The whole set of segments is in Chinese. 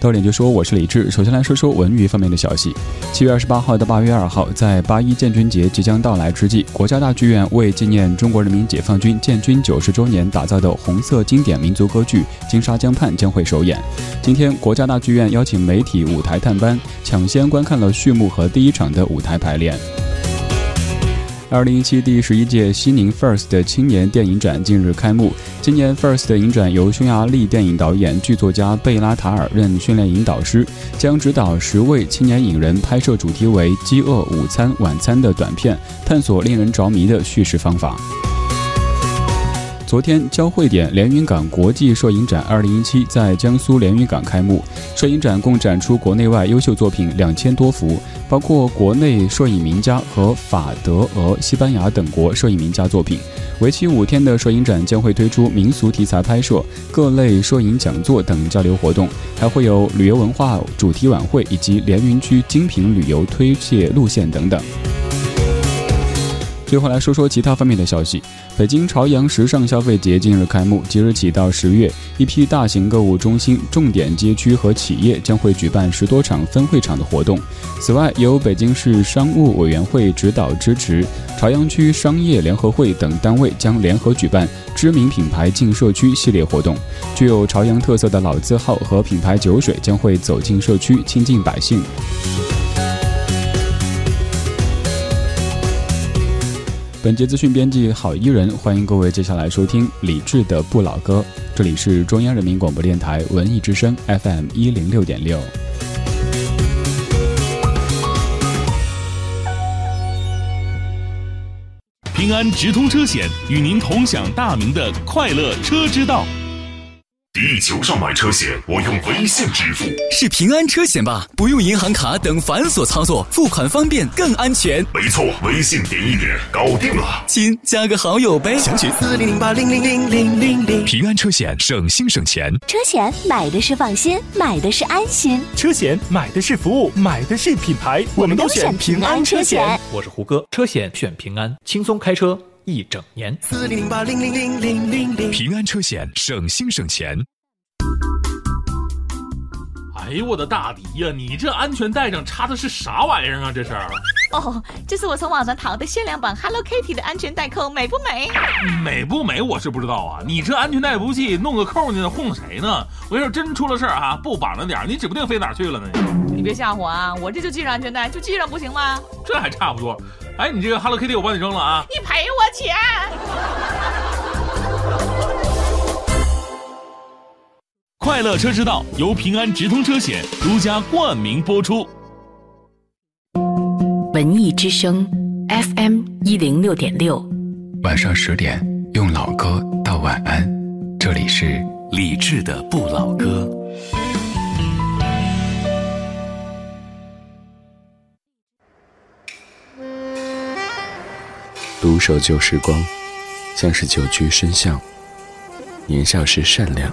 到点就说，我是李志。首先来说说文娱方面的消息。七月二十八号到八月二号，在八一建军节即将到来之际，国家大剧院为纪念中国人民解放军建军九十周年打造的红色经典民族歌剧《金沙江畔》将会首演。今天，国家大剧院邀请媒体舞台探班，抢先观看了序幕和第一场的舞台排练。二零一七第十一届西宁 FIRST 青年电影展近日开幕。今年 FIRST 影展由匈牙利电影导演、剧作家贝拉塔尔任训练营导师，将指导十位青年影人拍摄主题为“饥饿午餐晚餐”的短片，探索令人着迷的叙事方法。昨天，交汇点连云港国际摄影展2017在江苏连云港开幕。摄影展共展出国内外优秀作品两千多幅，包括国内摄影名家和法、德、俄、西班牙等国摄影名家作品。为期五天的摄影展将会推出民俗题材拍摄、各类摄影讲座等交流活动，还会有旅游文化主题晚会以及连云区精品旅游推介路线等等。最后来说说其他方面的消息。北京朝阳时尚消费节近日开幕，即日起到十月，一批大型购物中心、重点街区和企业将会举办十多场分会场的活动。此外，由北京市商务委员会指导支持，朝阳区商业联合会等单位将联合举办知名品牌进社区系列活动。具有朝阳特色的老字号和品牌酒水将会走进社区，亲近百姓。本节资讯编辑郝伊人，欢迎各位接下来收听李志的不老歌。这里是中央人民广播电台文艺之声 FM 一零六点六。平安直通车险与您同享大明的快乐车之道。地球上买车险，我用微信支付，是平安车险吧？不用银行卡等繁琐操作，付款方便更安全。没错，微信点一点，搞定了。亲，加个好友呗。详询四零零八零零零零零零。平安车险，省心省钱。车险买的是放心，买的是安心。车险买的是服务，买的是品牌。我们都选平安车险。我是胡歌，车险选平安，轻松开车。一整年，四零零八零零零零零零，平安车险省心省钱。哎呦我的大迪呀！你这安全带上插的是啥玩意儿啊？这是？哦，这是我从网上淘的限量版 Hello Kitty 的安全带扣，美不美？美不美我是不知道啊。你这安全带不系，弄个扣呢，糊弄谁呢？我要是真出了事儿啊，不绑着点，你指不定飞哪去了呢。你别吓唬啊！我这就系上安全带，就系上不行吗？这还差不多。哎，你这个 Hello Kitty 我帮你扔了啊！你赔我钱！快乐车之道由平安直通车险独家冠名播出。文艺之声 FM 一零六点六，晚上十点用老歌道晚安。这里是李志的不老歌。独守旧时光，像是久居深巷。年少时善良，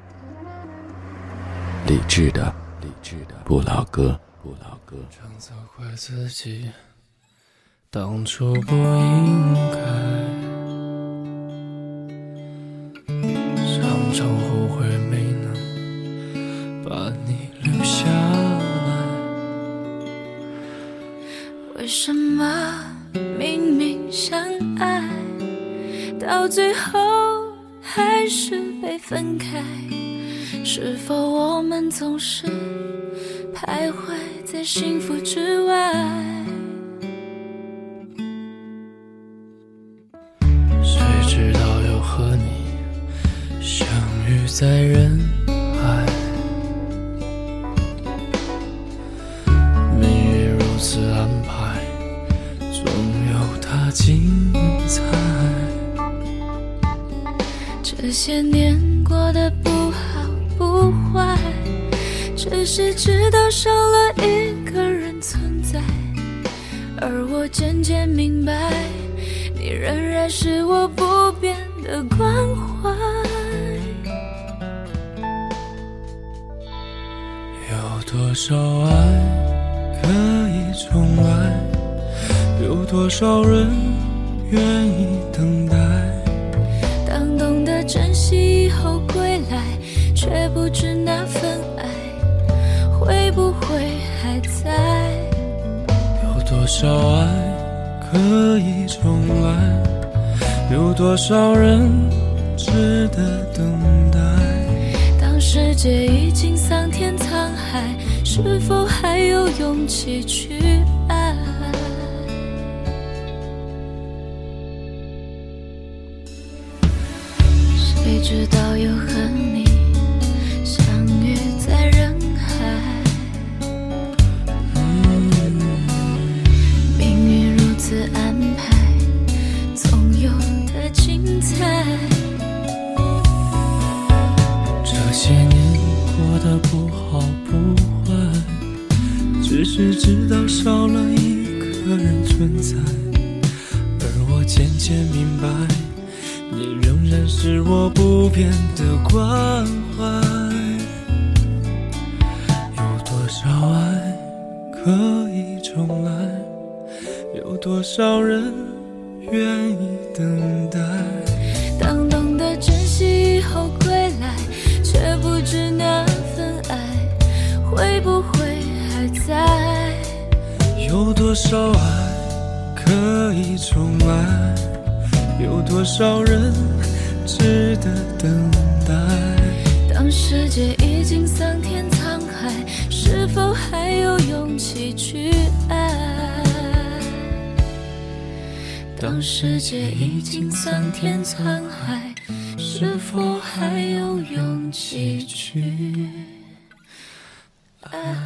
理智的，理智的不老歌，不老歌。常责怪自己，当初不应该，常常后悔没能把你留下来。为什么明明相爱？到最后还是被分开，是否总是徘徊在幸福之外？是知道少了一个人存在，而我渐渐明白，你仍然是我不变的关怀。有多少爱可以重来？有多少人愿意等待？当懂得珍惜以后归来，却不知那份不会还在。有多少爱可以重来？有多少人值得等待？当世界已经桑田沧海，是否还有勇气去爱？谁知道又和界已经桑田沧海，是否还有勇气去爱？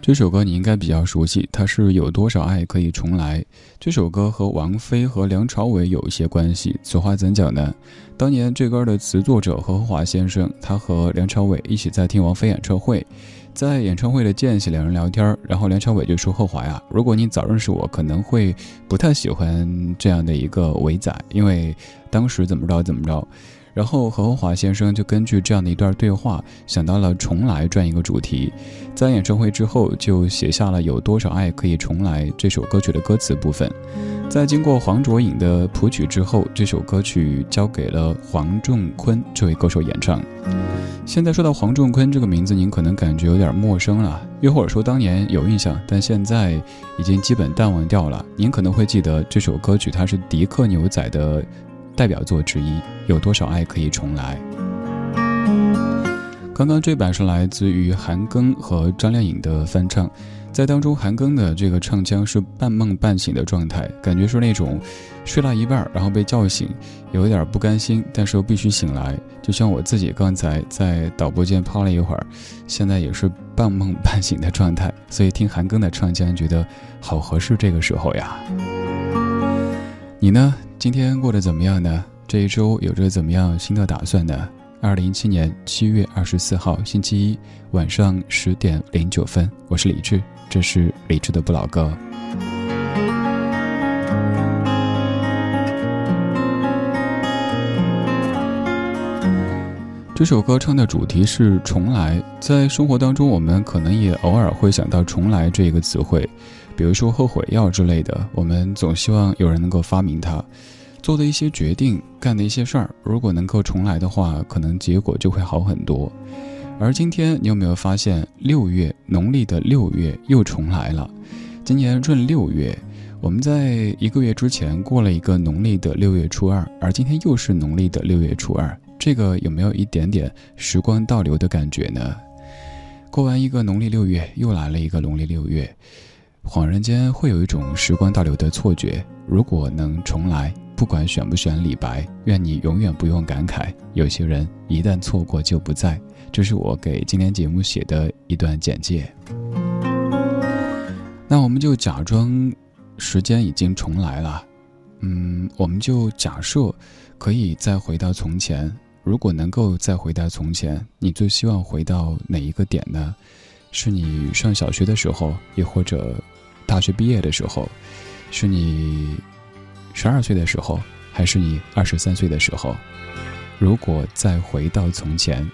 这首歌你应该比较熟悉，它是有多少爱可以重来？这首歌和王菲和梁朝伟有一些关系。此话怎讲呢？当年这歌的词作者何华先生，他和梁朝伟一起在听王菲演唱会，在演唱会的间隙，两人聊天，然后梁朝伟就说：“贺华呀，如果你早认识我，可能会不太喜欢这样的一个伟仔，因为当时怎么着怎么着。”然后何华先生就根据这样的一段对话，想到了“重来”这样一个主题，在演唱会之后就写下了《有多少爱可以重来》这首歌曲的歌词部分。在经过黄卓颖的谱曲之后，这首歌曲交给了黄仲坤这位歌手演唱。现在说到黄仲坤这个名字，您可能感觉有点陌生了，又或者说当年有印象，但现在已经基本淡忘掉了。您可能会记得这首歌曲，它是迪克牛仔的。代表作之一，有多少爱可以重来？刚刚这版是来自于韩庚和张靓颖的翻唱，在当中韩庚的这个唱腔是半梦半醒的状态，感觉是那种睡到一半然后被叫醒，有一点不甘心，但是又必须醒来。就像我自己刚才在导播间趴了一会儿，现在也是半梦半醒的状态，所以听韩庚的唱腔觉得好合适这个时候呀。你呢？今天过得怎么样呢？这一周有着怎么样新的打算呢？二零一七年七月二十四号星期一晚上十点零九分，我是李志，这是李志的不老歌。这首歌唱的主题是重来，在生活当中，我们可能也偶尔会想到“重来”这一个词汇。比如说后悔药之类的，我们总希望有人能够发明它。做的一些决定，干的一些事儿，如果能够重来的话，可能结果就会好很多。而今天，你有没有发现，六月农历的六月又重来了？今年闰六月，我们在一个月之前过了一个农历的六月初二，而今天又是农历的六月初二，这个有没有一点点时光倒流的感觉呢？过完一个农历六月，又来了一个农历六月。恍然间会有一种时光倒流的错觉。如果能重来，不管选不选李白，愿你永远不用感慨。有些人一旦错过就不在。这是我给今天节目写的一段简介。那我们就假装时间已经重来了。嗯，我们就假设可以再回到从前。如果能够再回到从前，你最希望回到哪一个点呢？是你上小学的时候，亦或者大学毕业的时候？是你十二岁的时候，还是你二十三岁的时候？如果再回到从前，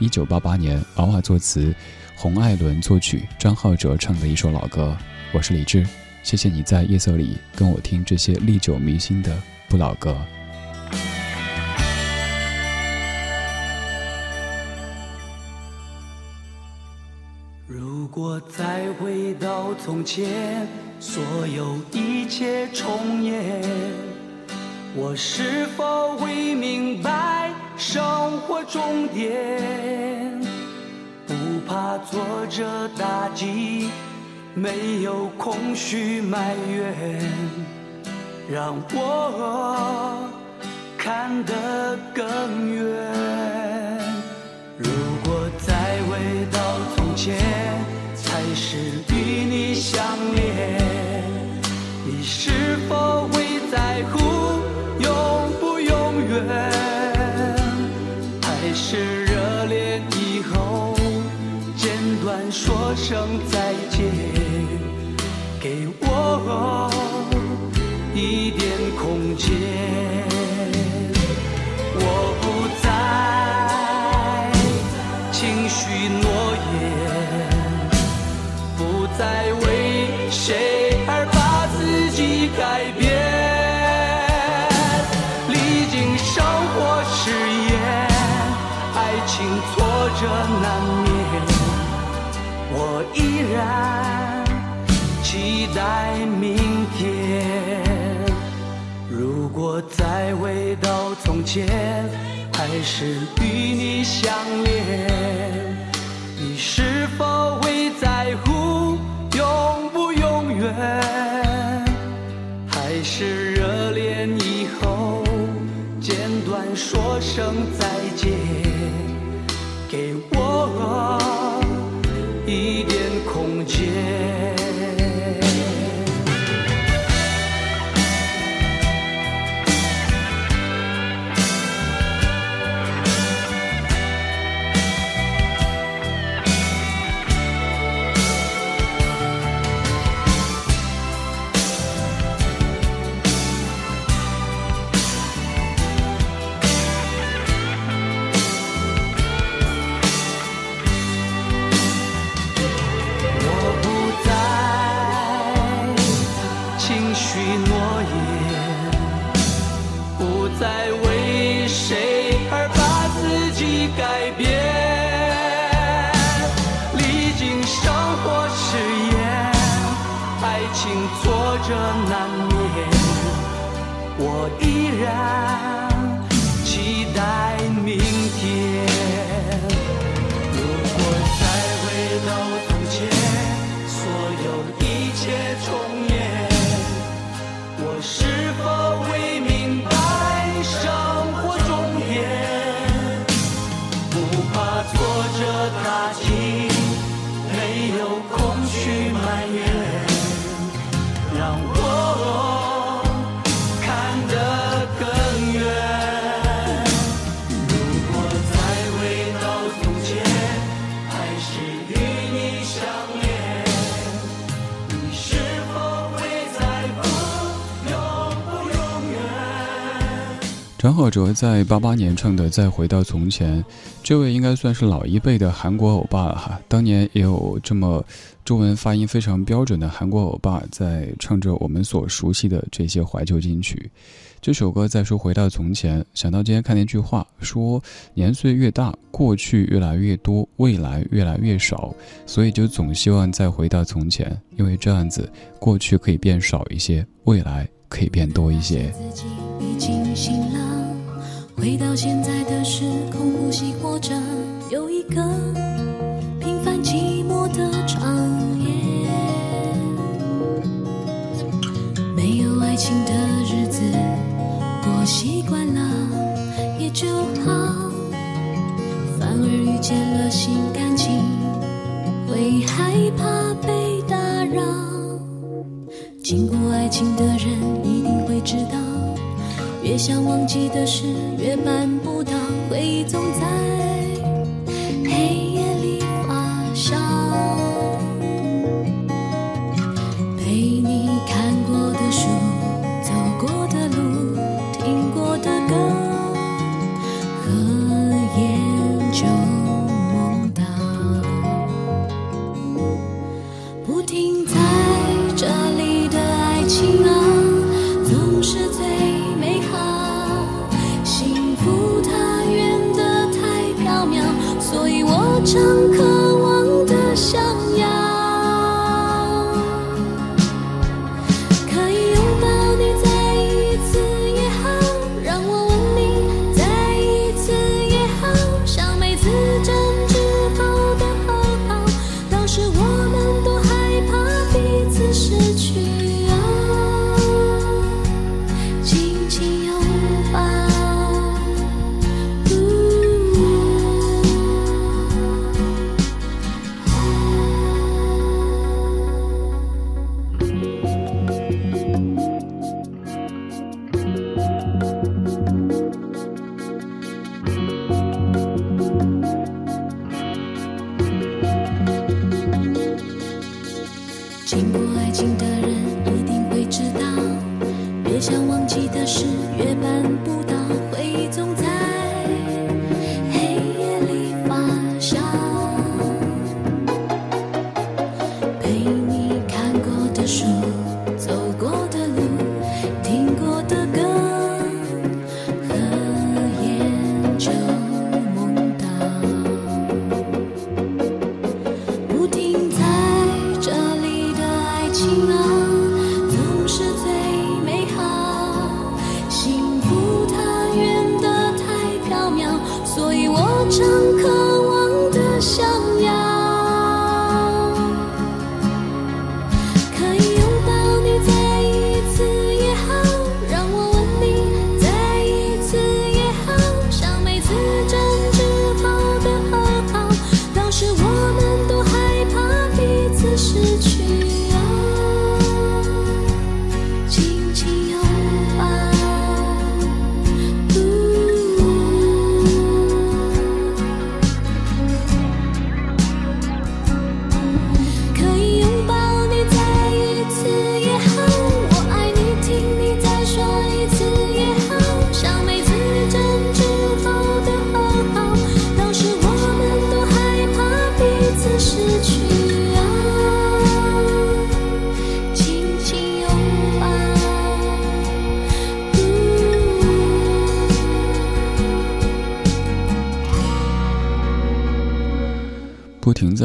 一九八八年，娃娃作词，洪爱伦作曲，张浩哲唱的一首老歌。我是李志，谢谢你在夜色里跟我听这些历久弥新的不老歌。如果再回到从前，所有一切重演，我是否会明白生活终点？不怕挫折打击，没有空虚埋怨，让我看得更远。如果再回到从前，还是与你相恋，你是否会在乎永不永远？还是热恋以后简短说声再见，给我一点空间。间，还是与你相恋，你是否会在乎永不永远？还是热恋以后简短说声再改变。张浩哲在八八年唱的《再回到从前》，这位应该算是老一辈的韩国欧巴了哈。当年也有这么中文发音非常标准的韩国欧巴在唱着我们所熟悉的这些怀旧金曲。这首歌再说回到从前，想到今天看那句话说：年岁越大，过去越来越多，未来越来越少，所以就总希望再回到从前，因为这样子过去可以变少一些，未来可以变多一些。已经醒了，回到现在的时空，呼吸活着，有一个平凡寂寞的长夜。没有爱情的日子过习惯了也就好，反而遇见了新感情，会害怕被打扰。经过爱情的人一定会知道。越想忘记的事，越办不到，回忆总在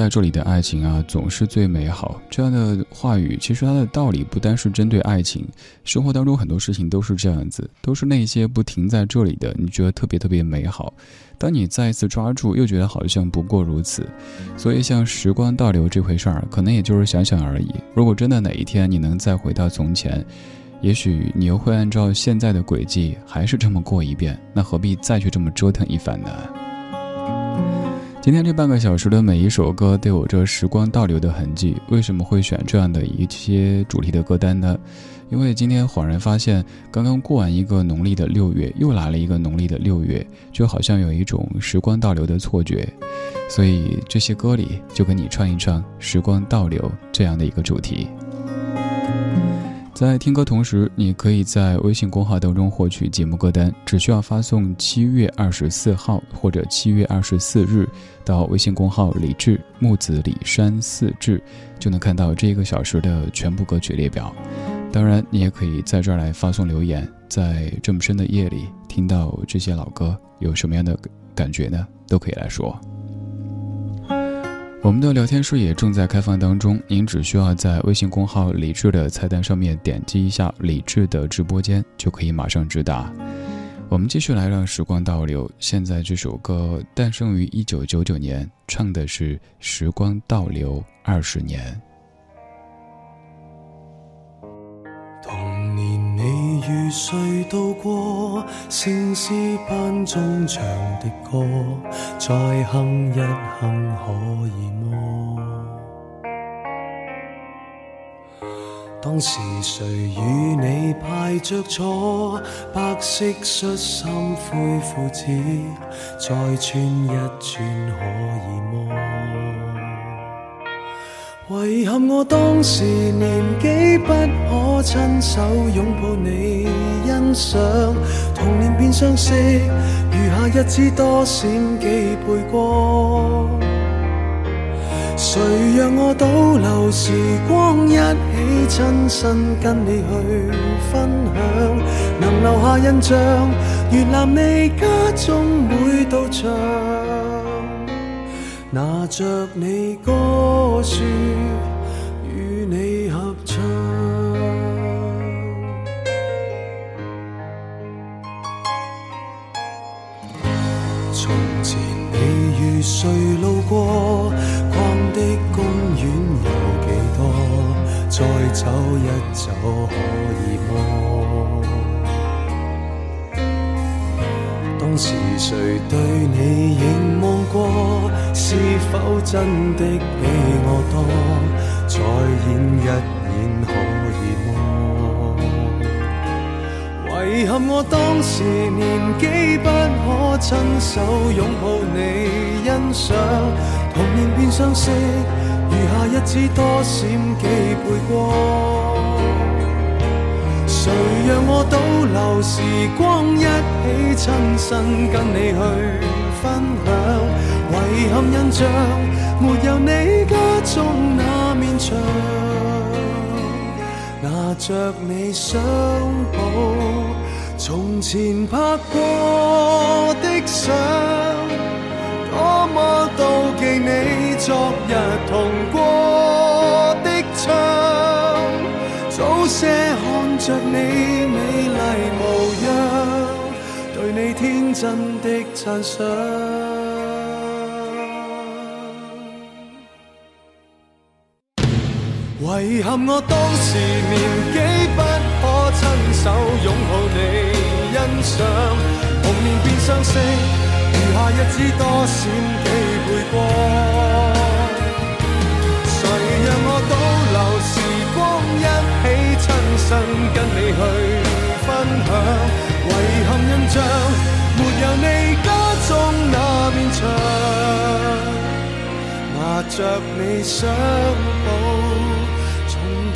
这里的爱情啊，总是最美好。这样的话语，其实它的道理不单是针对爱情，生活当中很多事情都是这样子，都是那些不停在这里的，你觉得特别特别美好。当你再一次抓住，又觉得好像不过如此。所以，像时光倒流这回事儿，可能也就是想想而已。如果真的哪一天你能再回到从前，也许你又会按照现在的轨迹，还是这么过一遍，那何必再去这么折腾一番呢？今天这半个小时的每一首歌都有着时光倒流的痕迹。为什么会选这样的一些主题的歌单呢？因为今天恍然发现，刚刚过完一个农历的六月，又来了一个农历的六月，就好像有一种时光倒流的错觉。所以这些歌里就跟你唱一唱“时光倒流”这样的一个主题。在听歌同时，你可以在微信公号当中获取节目歌单，只需要发送“七月二十四号”或者“七月二十四日”到微信公号“李志木子李山四志”，就能看到这一个小时的全部歌曲列表。当然，你也可以在这儿来发送留言，在这么深的夜里听到这些老歌，有什么样的感觉呢？都可以来说。我们的聊天室也正在开放当中，您只需要在微信公号“李智”的菜单上面点击一下“李智”的直播间，就可以马上直达。我们继续来让时光倒流。现在这首歌诞生于一九九九年，唱的是《时光倒流二十年》。你與誰渡過？聖詩班中唱的歌，再哼一哼可以么？当时谁与你排着坐，白色恤衫灰裤子，再穿一穿可以么？遗憾我当时年纪不可亲手拥抱你欣赏，童年变相识，余下日子多闪几倍光。谁让我倒流时光，一起亲身跟你去分享，能留下印象，阅览你家中每道墙，拿着你歌书与你合唱。从前你与谁路过逛？的公园有几多？再走一走可以么？当时谁对你影？是否真的比我多？再演一演可以么？遗憾我当时年纪不可亲手拥抱你欣赏。童年变相识，余下日子多闪几倍光。谁让我倒流时光，一起亲身跟你去分享？遗憾印象没有你家中那面墙，拿着你相簿，从前拍过的相。多么妒忌你昨日同过的窗，早些看着你美丽模样，对你天真的赞赏。遗憾我当时年纪不可亲手拥抱你欣赏，童年变相识。余下日子多闪几倍光，谁让我倒流时光，一起亲身跟你去分享？遗憾印象没有你家中那面墙，拿着你相簿，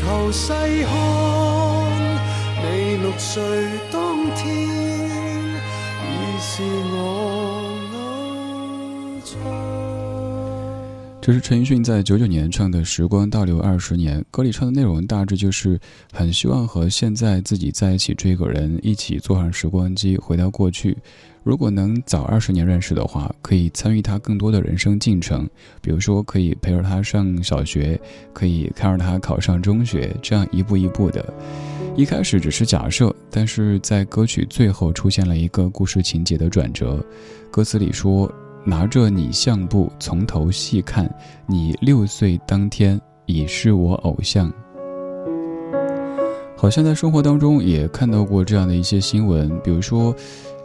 头细看你六岁当天，已是我。这是陈奕迅在九九年唱的《时光倒流二十年》，歌里唱的内容大致就是很希望和现在自己在一起这个人一起坐上时光机回到过去。如果能早二十年认识的话，可以参与他更多的人生进程，比如说可以陪着他上小学，可以看着他考上中学，这样一步一步的。一开始只是假设，但是在歌曲最后出现了一个故事情节的转折，歌词里说。拿着你相簿从头细看，你六岁当天已是我偶像。好像在生活当中也看到过这样的一些新闻，比如说，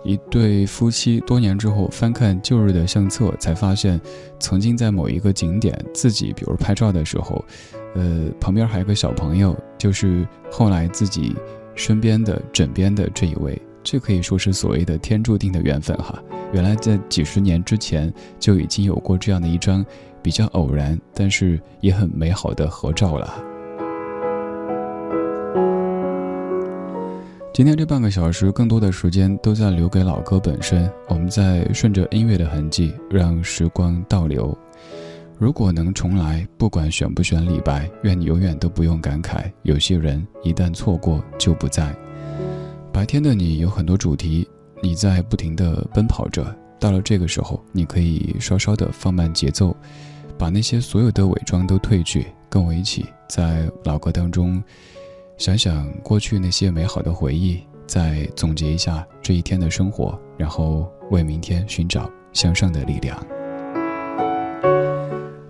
一对夫妻多年之后翻看旧日的相册，才发现，曾经在某一个景点自己比如拍照的时候，呃，旁边还有个小朋友，就是后来自己身边的枕边的这一位。这可以说是所谓的天注定的缘分哈。原来在几十年之前就已经有过这样的一张比较偶然，但是也很美好的合照了。今天这半个小时，更多的时间都在留给老歌本身。我们在顺着音乐的痕迹，让时光倒流。如果能重来，不管选不选李白，愿你永远都不用感慨。有些人一旦错过，就不在。白天的你有很多主题，你在不停的奔跑着。到了这个时候，你可以稍稍的放慢节奏，把那些所有的伪装都褪去，跟我一起在老歌当中想想过去那些美好的回忆，再总结一下这一天的生活，然后为明天寻找向上的力量。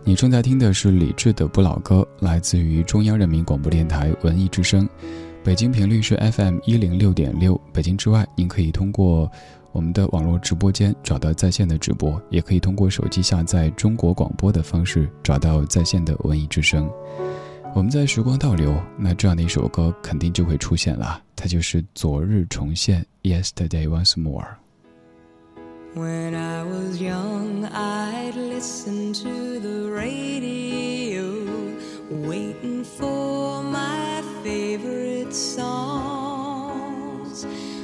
你正在听的是李志的不老歌，来自于中央人民广播电台文艺之声。北京频率是 FM 一零六点六。北京之外，您可以通过我们的网络直播间找到在线的直播，也可以通过手机下载中国广播的方式找到在线的文艺之声。我们在时光倒流，那这样的一首歌肯定就会出现了，它就是《昨日重现》（Yesterday Once More）。When I was young, I'd listen to the radio, waiting for my favorite songs.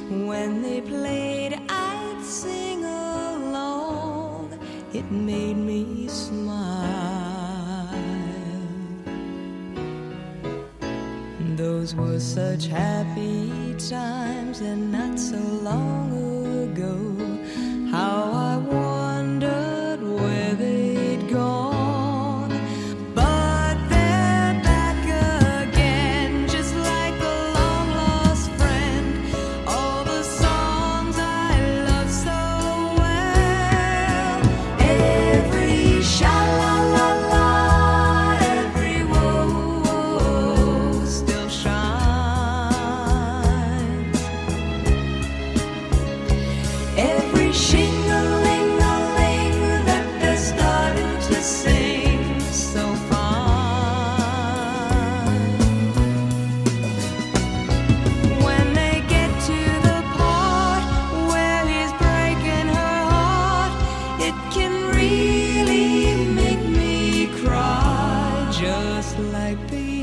When they played, I'd sing along. It made me smile. Those were such happy times, and not so long ago.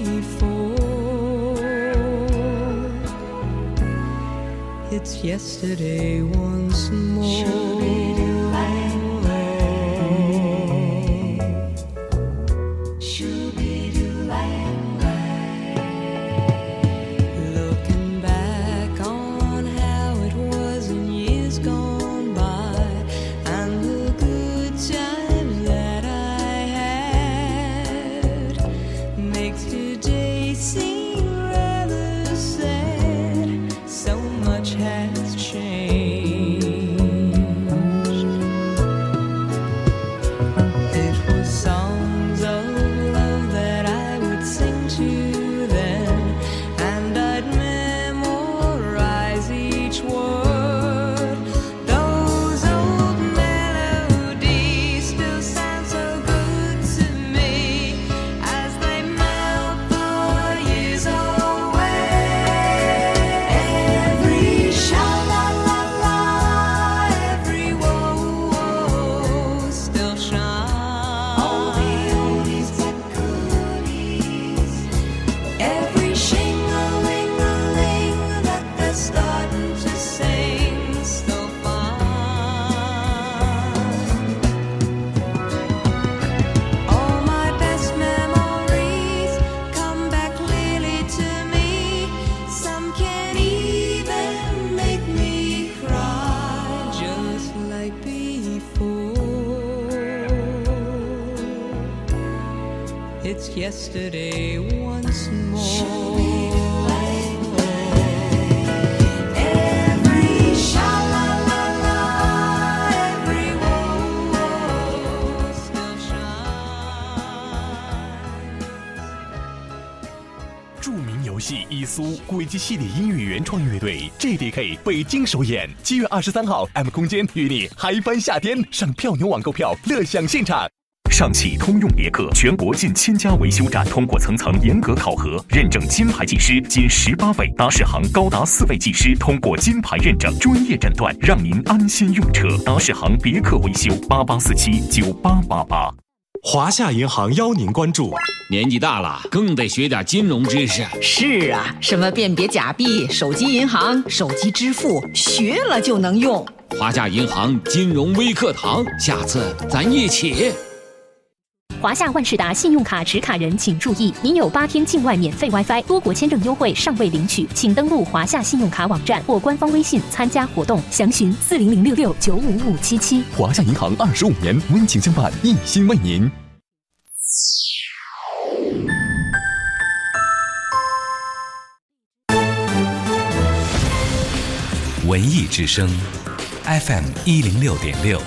Before. It's yesterday once more. 著名游戏《伊苏》轨迹系列音乐原创乐队 JDK 北京首演，七月二十三号，M 空间与你嗨翻夏天，上票牛网购票，乐享现场。上汽通用别克全国近千家维修站通过层层严格考核，认证金牌技师仅十八位，达世行高达四位技师通过金牌认证，专业诊断，让您安心用车。达世行别克维修八八四七九八八八。华夏银行邀您关注。年纪大了，更得学点金融知识。是啊，什么辨别假币、手机银行、手机支付，学了就能用。华夏银行金融微课堂，下次咱一起。华夏万事达信用卡持卡人请注意，您有八天境外免费 WiFi、多国签证优惠尚未领取，请登录华夏信用卡网站或官方微信参加活动，详询四零零六六九五五七七。华夏银行二十五年温情相伴，一心为您。文艺之声，FM 一零六点六，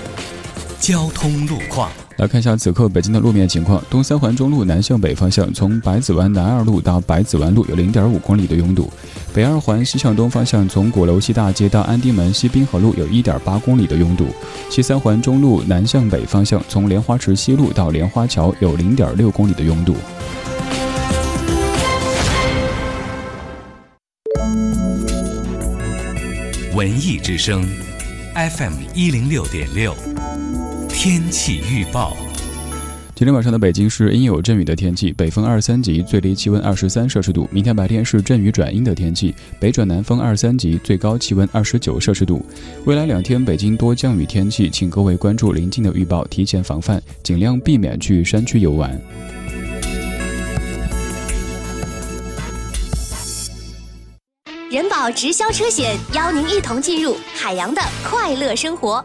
交通路况。来看一下此刻北京的路面情况东三环中路南向北方向从百子湾南二路到百子湾路有零点五公里的拥堵北二环西向东方向从鼓楼西大街到安定门西滨河路有一点八公里的拥堵西三环中路南向北方向从莲花池西路到莲花桥有零点六公里的拥堵。文艺之声 fm 一零六点六。天气预报。今天晚上的北京是阴有阵雨的天气，北风二三级，最低气温二十三摄氏度。明天白天是阵雨转阴的天气，北转南风二三级，最高气温二十九摄氏度。未来两天北京多降雨天气，请各位关注临近的预报，提前防范，尽量避免去山区游玩。人保直销车险邀您一同进入海洋的快乐生活。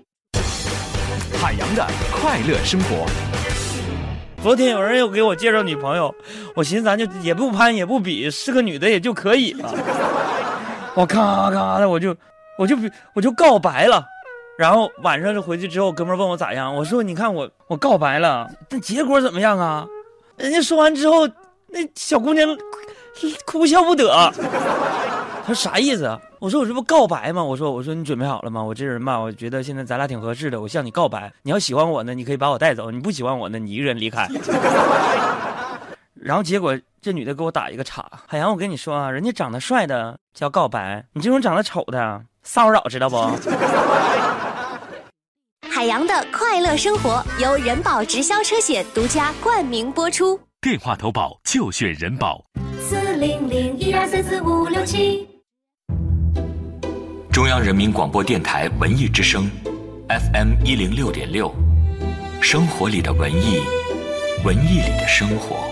海洋的快乐生活。昨天有人又给我介绍女朋友，我寻思咱就也不攀也不比，是个女的也就可以了。我咔咔的我就我就我就告白了，然后晚上就回去之后，哥们问我咋样，我说你看我我告白了，但结果怎么样啊？人家说完之后，那小姑娘 哭笑不得。他说啥意思啊？我说我这不告白吗？我说我说你准备好了吗？我这人吧，我觉得现在咱俩挺合适的，我向你告白。你要喜欢我呢，你可以把我带走；你不喜欢我呢，你一个人离开。然后结果这女的给我打一个岔。海洋，我跟你说啊，人家长得帅的叫告白，你这种长得丑的骚扰，知道不？海洋的快乐生活由人保直销车险独家冠名播出。电话投保就选人保。四零零一二三四五六七。中央人民广播电台文艺之声，FM 一零六点六，生活里的文艺，文艺里的生活。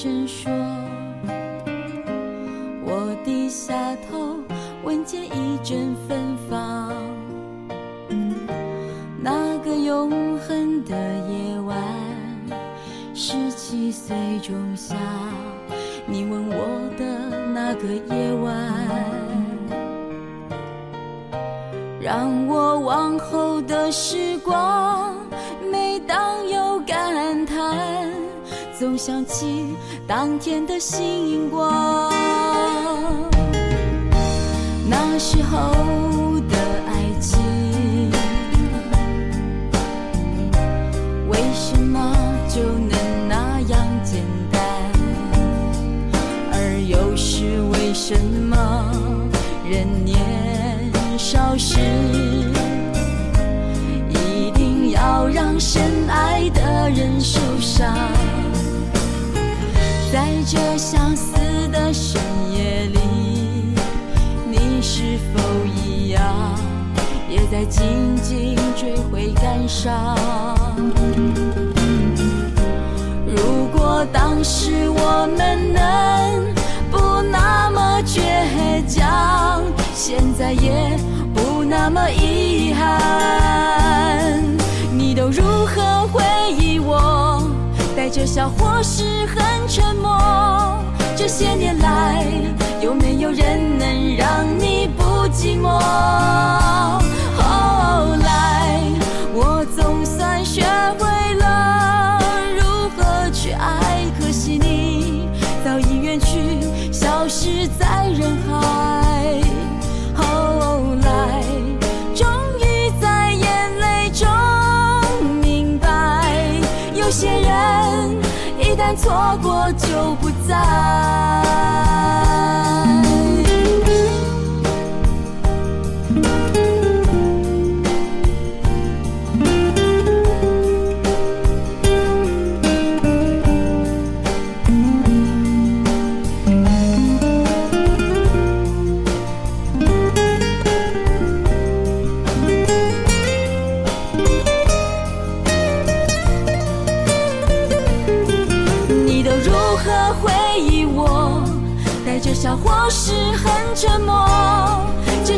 声说。天的星光。就不再。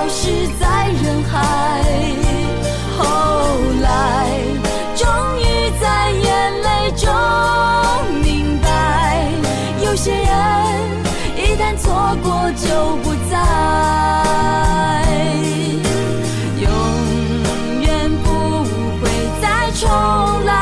消失在人海。后来，终于在眼泪中明白，有些人一旦错过就不再，永远不会再重来。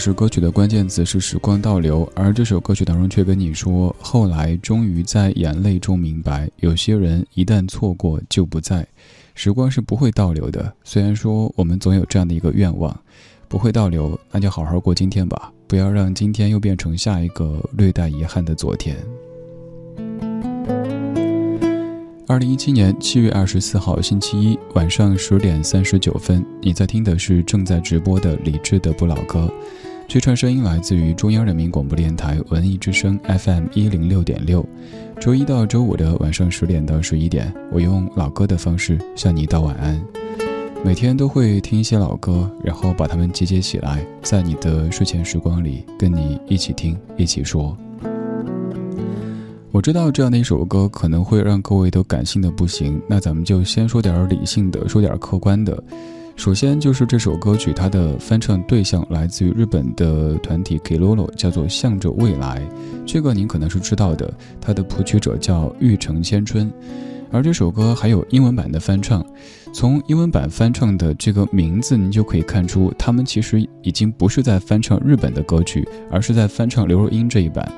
时歌曲的关键词是时光倒流，而这首歌曲当中却跟你说，后来终于在眼泪中明白，有些人一旦错过就不在。时光是不会倒流的，虽然说我们总有这样的一个愿望，不会倒流，那就好好过今天吧，不要让今天又变成下一个略带遗憾的昨天。二零一七年七月二十四号星期一晚上十点三十九分，你在听的是正在直播的李志的不老歌。这串声音来自于中央人民广播电台文艺之声 FM 一零六点六。周一到周五的晚上十点到十一点，我用老歌的方式向你道晚安。每天都会听一些老歌，然后把它们集结起来，在你的睡前时光里跟你一起听，一起说。我知道这样的一首歌可能会让各位都感性的不行，那咱们就先说点理性的，说点客观的。首先就是这首歌曲，它的翻唱对象来自于日本的团体 Kilolo，叫做《向着未来》，这个您可能是知道的。它的谱曲者叫玉城千春，而这首歌还有英文版的翻唱。从英文版翻唱的这个名字，您就可以看出，他们其实已经不是在翻唱日本的歌曲，而是在翻唱刘若英这一版。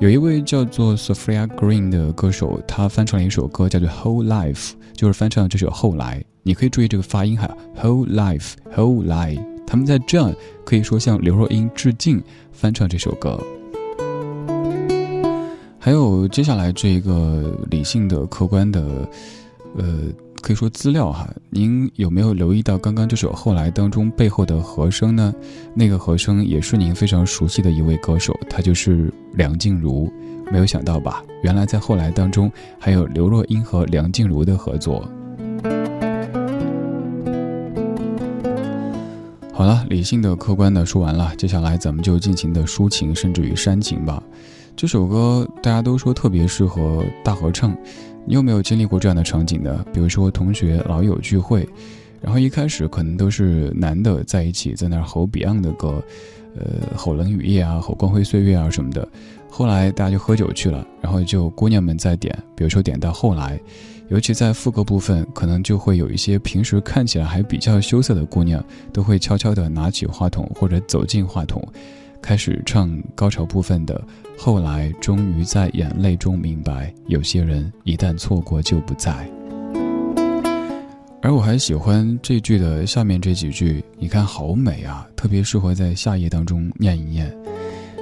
有一位叫做 Sophia Green 的歌手，他翻唱了一首歌，叫做《Whole Life》，就是翻唱这首《后来》。你可以注意这个发音哈，whole life，whole life。他们在这样可以说向刘若英致敬，翻唱这首歌。还有接下来这个理性的、客观的，呃，可以说资料哈。您有没有留意到刚刚这首《后来》当中背后的和声呢？那个和声也是您非常熟悉的一位歌手，他就是梁静茹。没有想到吧？原来在《后来》当中还有刘若英和梁静茹的合作。好了，理性的、客观的说完了，接下来咱们就尽情的抒情，甚至于煽情吧。这首歌大家都说特别适合大合唱，你有没有经历过这样的场景呢？比如说同学老友聚会，然后一开始可能都是男的在一起在那儿吼 Beyond 的歌，呃，吼冷雨夜啊，吼光辉岁月啊什么的。后来大家就喝酒去了，然后就姑娘们在点，比如说点到后来，尤其在副歌部分，可能就会有一些平时看起来还比较羞涩的姑娘，都会悄悄地拿起话筒或者走进话筒。开始唱高潮部分的，后来终于在眼泪中明白，有些人一旦错过就不在。而我还喜欢这句的下面这几句，你看好美啊，特别适合在夏夜当中念一念。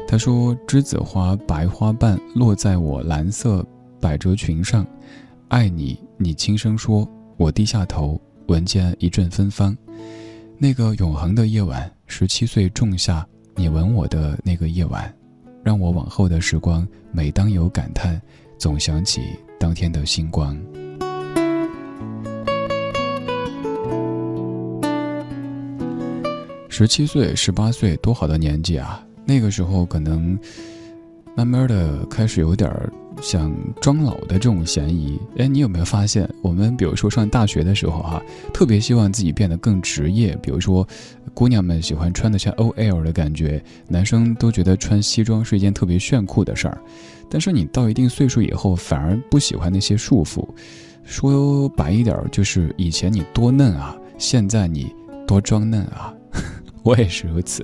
他说：“栀子花白花瓣落在我蓝色百褶裙上，爱你，你轻声说，我低下头，闻见一阵芬芳。那个永恒的夜晚，十七岁仲夏。”你吻我的那个夜晚，让我往后的时光，每当有感叹，总想起当天的星光。十七岁、十八岁，多好的年纪啊！那个时候可能慢慢的开始有点想装老的这种嫌疑。哎，你有没有发现，我们比如说上大学的时候哈，特别希望自己变得更职业，比如说。姑娘们喜欢穿的像 OL 的感觉，男生都觉得穿西装是一件特别炫酷的事儿。但是你到一定岁数以后，反而不喜欢那些束缚。说白一点，就是以前你多嫩啊，现在你多装嫩啊。我也是如此。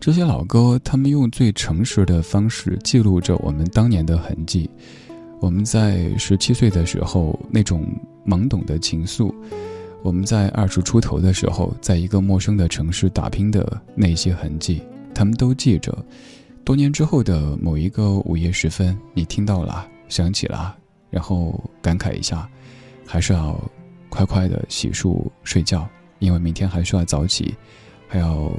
这些老歌，他们用最诚实的方式记录着我们当年的痕迹。我们在十七岁的时候那种懵懂的情愫。我们在二十出头的时候，在一个陌生的城市打拼的那些痕迹，他们都记着。多年之后的某一个午夜时分，你听到了，想起了，然后感慨一下，还是要快快的洗漱睡觉，因为明天还需要早起，还要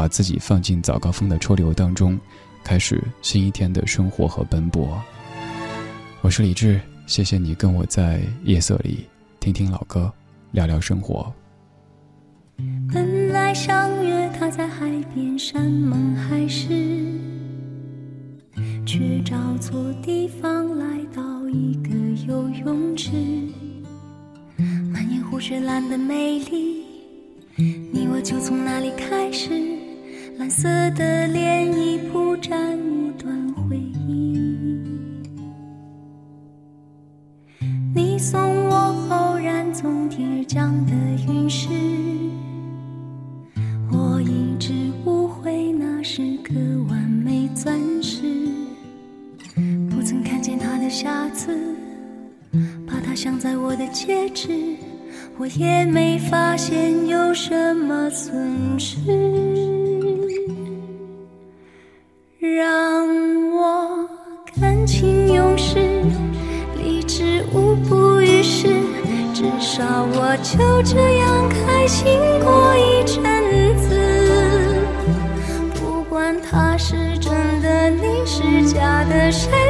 把自己放进早高峰的车流当中，开始新一天的生活和奔波。我是李志，谢谢你跟我在夜色里听听老歌。聊聊生活。本来相约他在海边山盟海誓，却找错地方来到一个游泳池。满眼湖水蓝的美丽，你我就从那里开始。蓝色的涟漪铺展一段回忆。你送我偶然从天而降的陨石，我一直误会那是颗完美钻石，不曾看见它的瑕疵，把它镶在我的戒指，我也没发现有什么损失，少我就这样开心过一阵子。不管他是真的，你是假的，谁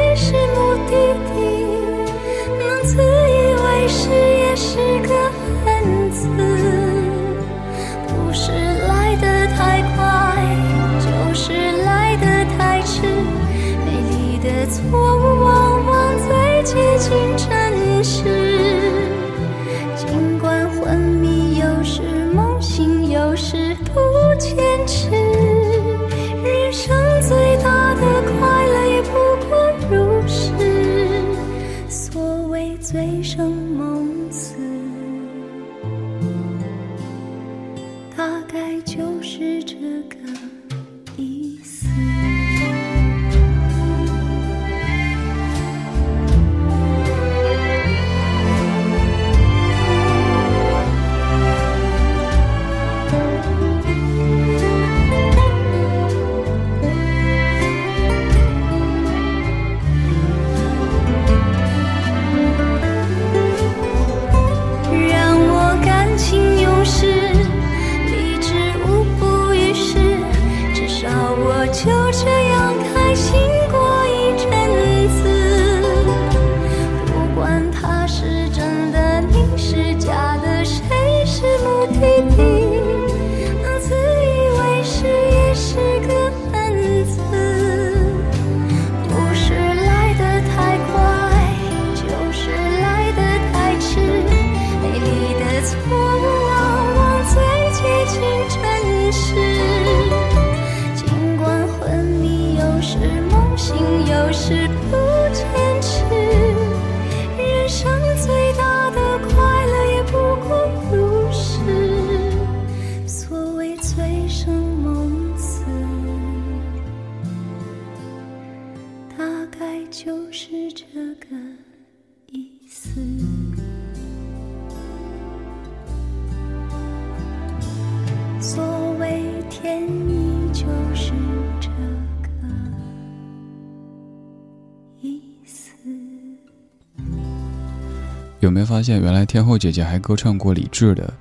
发现，原来天后姐姐还歌唱过李志的？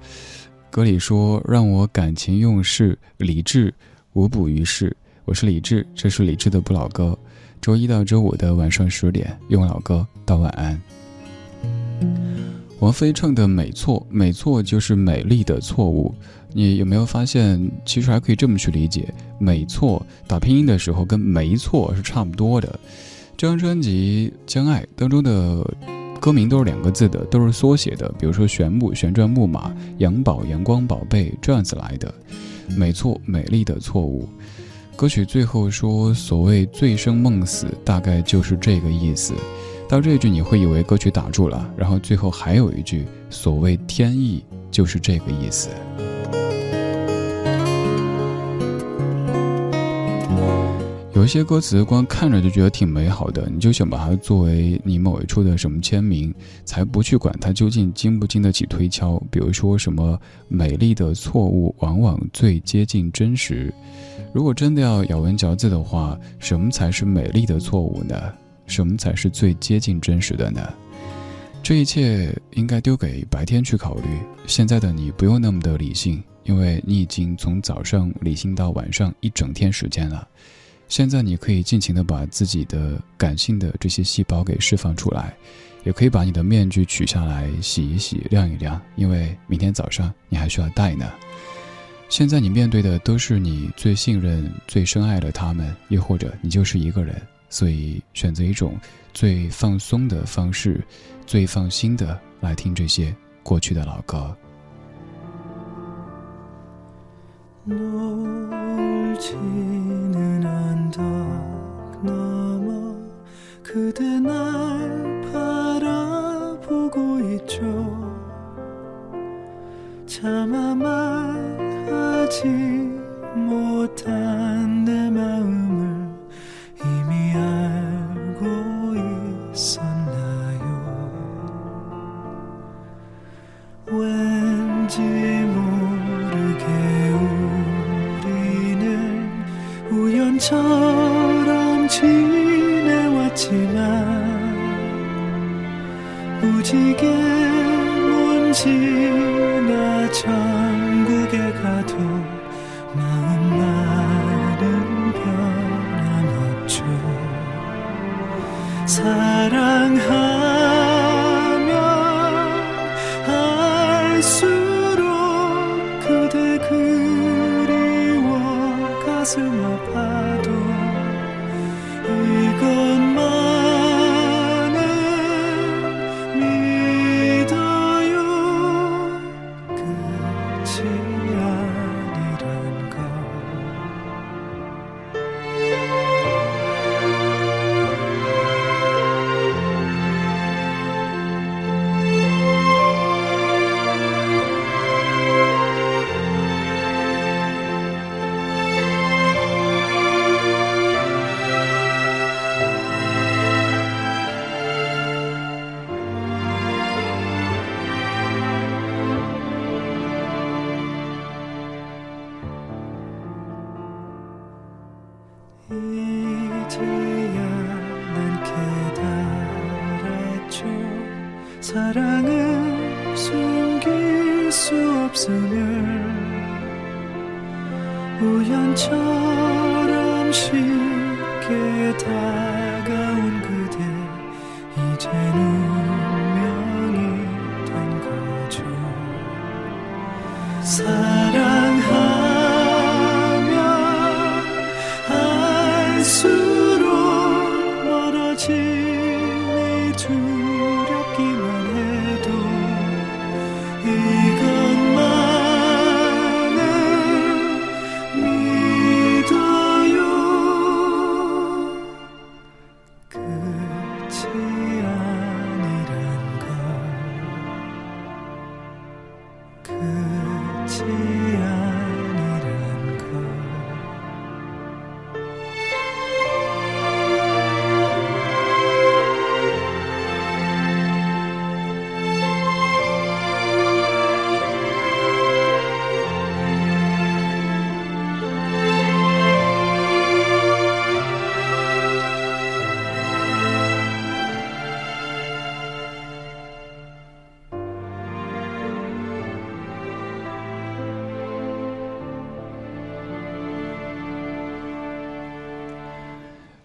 歌里说：“让我感情用事，李志无补于事。”我是李志，这是李志的不老歌。周一到周五的晚上十点，用老歌道晚安。王菲唱的没错，没错就是美丽的错误。你有没有发现，其实还可以这么去理解，没错打拼音的时候跟没错是差不多的。这张专辑《将爱》当中的歌名都是两个字的，都是缩写的，比如说旋木、旋转木马、阳宝、阳光宝贝这样子来的。没错，美丽的错误。歌曲最后说：“所谓醉生梦死，大概就是这个意思。”到这句你会以为歌曲打住了，然后最后还有一句：“所谓天意，就是这个意思。”有些歌词光看着就觉得挺美好的，你就想把它作为你某一处的什么签名，才不去管它究竟经不经得起推敲。比如说什么美丽的错误往往最接近真实。如果真的要咬文嚼字的话，什么才是美丽的错误呢？什么才是最接近真实的呢？这一切应该丢给白天去考虑。现在的你不用那么的理性，因为你已经从早上理性到晚上一整天时间了。现在你可以尽情的把自己的感性的这些细胞给释放出来，也可以把你的面具取下来洗一洗、晾一晾，因为明天早上你还需要戴呢。现在你面对的都是你最信任、最深爱的他们，又或者你就是一个人，所以选择一种最放松的方式，最放心的来听这些过去的老歌。 그대 날 바라보고 있죠. 차마 말하지 못한 내 마음을 이미 알고 있었나요? 왠지 모르게 우리는 우연처럼 지내왔지만 무지개 먼지나 천국에 가도 마음만은 변함없죠. 사랑하면 할수록 그대 그리워 가슴 아파도 이것만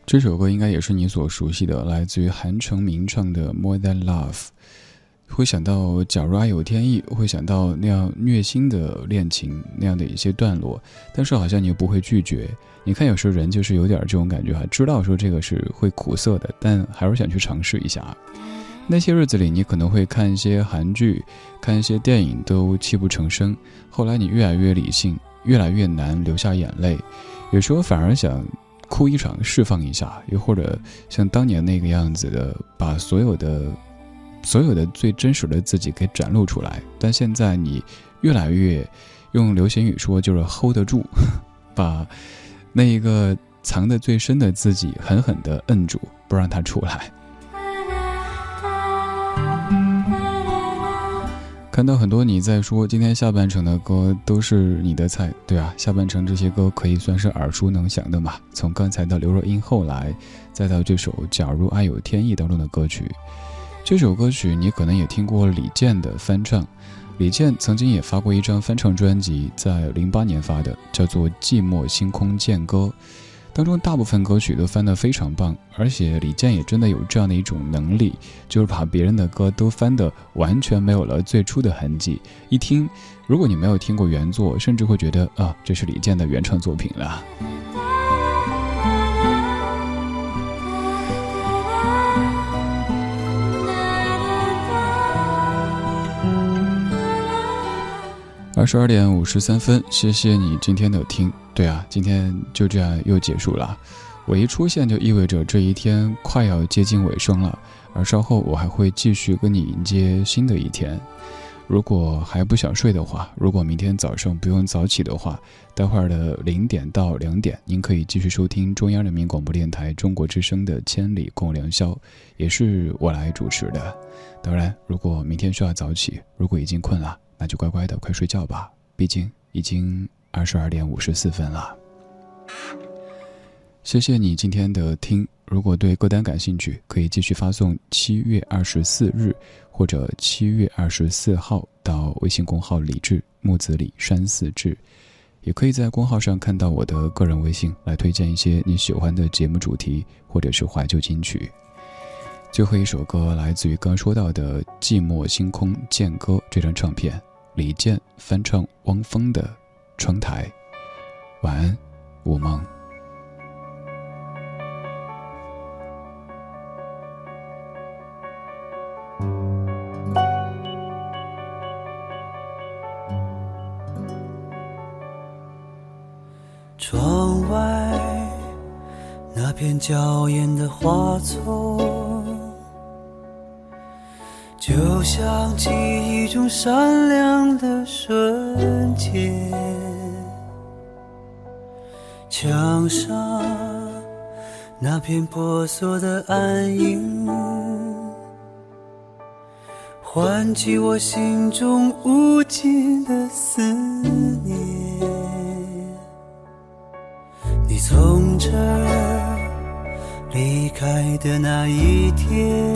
这首歌应该也是你所熟悉的，来自于韩城明唱的《More Than Love》。会想到，假如爱有天意，会想到那样虐心的恋情那样的一些段落，但是好像你又不会拒绝。你看，有时候人就是有点这种感觉哈，知道说这个是会苦涩的，但还是想去尝试一下。那些日子里，你可能会看一些韩剧，看一些电影，都泣不成声。后来你越来越理性，越来越难流下眼泪，有时候反而想。哭一场，释放一下，又或者像当年那个样子的，把所有的、所有的最真实的自己给展露出来。但现在你越来越用流行语说，就是 hold 得住，把那一个藏得最深的自己狠狠地摁住，不让它出来。看到很多你在说今天下半程的歌都是你的菜，对啊，下半程这些歌可以算是耳熟能详的嘛。从刚才的刘若英，后来再到这首《假如爱有天意》当中的歌曲，这首歌曲你可能也听过李健的翻唱。李健曾经也发过一张翻唱专辑，在零八年发的，叫做《寂寞星空剑歌》。当中大部分歌曲都翻得非常棒，而且李健也真的有这样的一种能力，就是把别人的歌都翻得完全没有了最初的痕迹。一听，如果你没有听过原作，甚至会觉得啊，这是李健的原创作品了。二十二点五十三分，谢谢你今天的听。对啊，今天就这样又结束了。我一出现就意味着这一天快要接近尾声了，而稍后我还会继续跟你迎接新的一天。如果还不想睡的话，如果明天早上不用早起的话，待会儿的零点到两点，您可以继续收听中央人民广播电台中国之声的《千里共良宵》，也是我来主持的。当然，如果明天需要早起，如果已经困了，那就乖乖的快睡觉吧，毕竟已经二十二点五十四分了。谢谢你今天的听。如果对歌单感兴趣，可以继续发送“七月二十四日”或者“七月二十四号”到微信公号“李志木子李山寺志”，也可以在公号上看到我的个人微信，来推荐一些你喜欢的节目主题或者是怀旧金曲。最后一首歌来自于刚说到的《寂寞星空剑歌》这张唱片，李健翻唱汪峰的《窗台》。晚安，午梦。窗外那片娇艳的花丛，就像记忆中闪亮的瞬间。墙上那片婆娑的暗影，唤起我心中无尽的思念。你从这儿离开的那一天，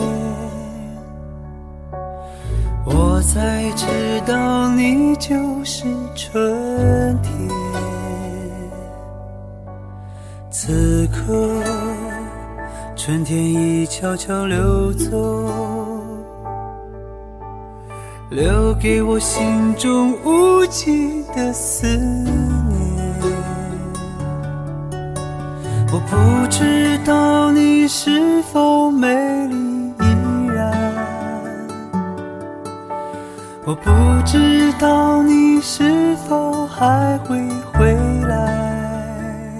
我才知道你就是春天。此刻，春天已悄悄溜走，留给我心中无尽的思念。我不知道你是否美我不知道你是否还会回来。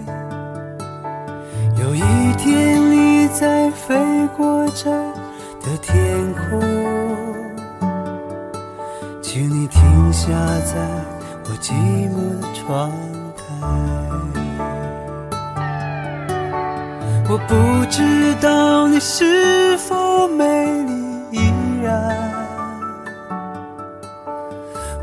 有一天你在飞过这的天空，请你停下在我寂寞的窗台。我不知道你是否美丽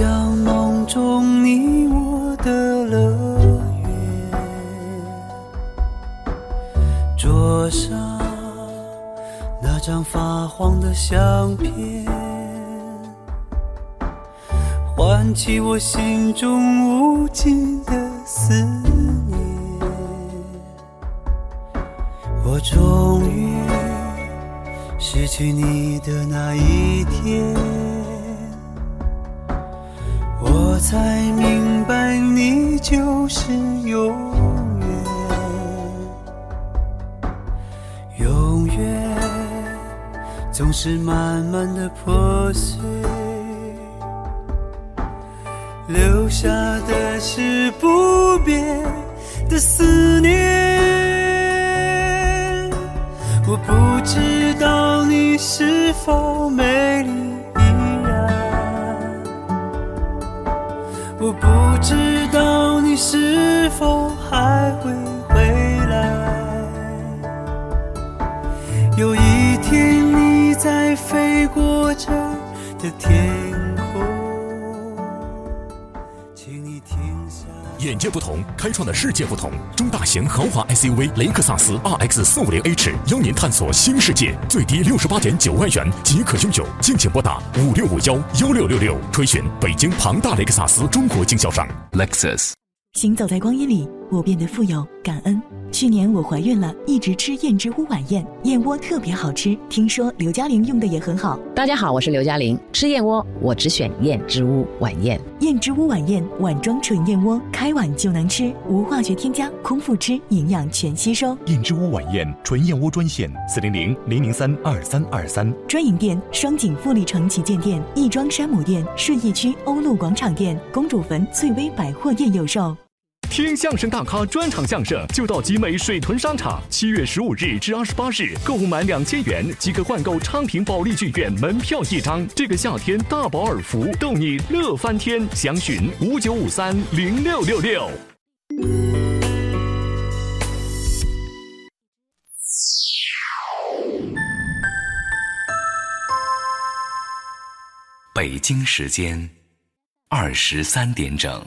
像梦中你我的乐园。桌上那张发黄的相片，唤起我心中无尽的思念。我终于失去你的那一天，才明白你就是永远，永远总是慢慢的破碎，留下的是不变的思念。我不知道你是否美丽知道你是否界不同，开创的世界不同。中大型豪华 SUV 雷克萨斯 RX 四五零 H 邀您探索新世界，最低六十八点九万元即可拥有，敬请拨打五六五幺幺六六六，垂询北京庞大雷克萨斯中国经销商 Lexus。行走在光阴里，我变得富有感恩。去年我怀孕了，一直吃燕之屋晚宴，燕窝特别好吃，听说刘嘉玲用的也很好。大家好，我是刘嘉玲。吃燕窝，我只选燕之屋晚宴。燕之屋晚宴碗装纯燕窝，开碗就能吃，无化学添加，空腹吃营养全吸收。燕之屋晚宴纯燕窝专线：四零零零零三二三二三。专营店：双井富力城旗舰店、亦庄山姆店、顺义区欧陆广场店、公主坟翠微百货店有售。听相声大咖专场相声，就到集美水屯商场。七月十五日至二十八日，购物满两千元即可换购昌平保利剧院门票一张。这个夏天大饱耳福，逗你乐翻天。详询五九五三零六六六。北京时间二十三点整。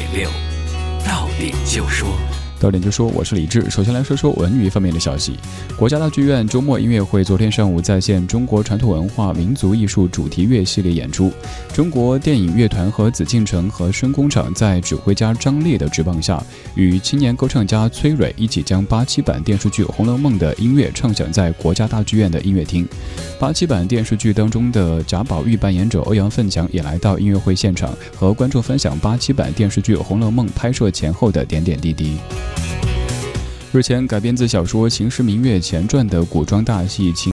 点六，到点就说，到点就说我是李志。首先来说说文娱方面的消息。国家大剧院周末音乐会昨天上午再现中国传统文化民族艺术主题乐系列演出。中国电影乐团和紫禁城和声工厂在指挥家张烈的执棒下，与青年歌唱家崔蕊一起将八七版电视剧《红楼梦》的音乐唱响在国家大剧院的音乐厅。八七版电视剧当中的贾宝玉扮演者欧阳奋强也来到音乐会现场，和观众分享八七版电视剧《红楼梦》拍摄前后的点点滴滴。日前改编自小说《秦时明月》前传的古装大戏《秦》。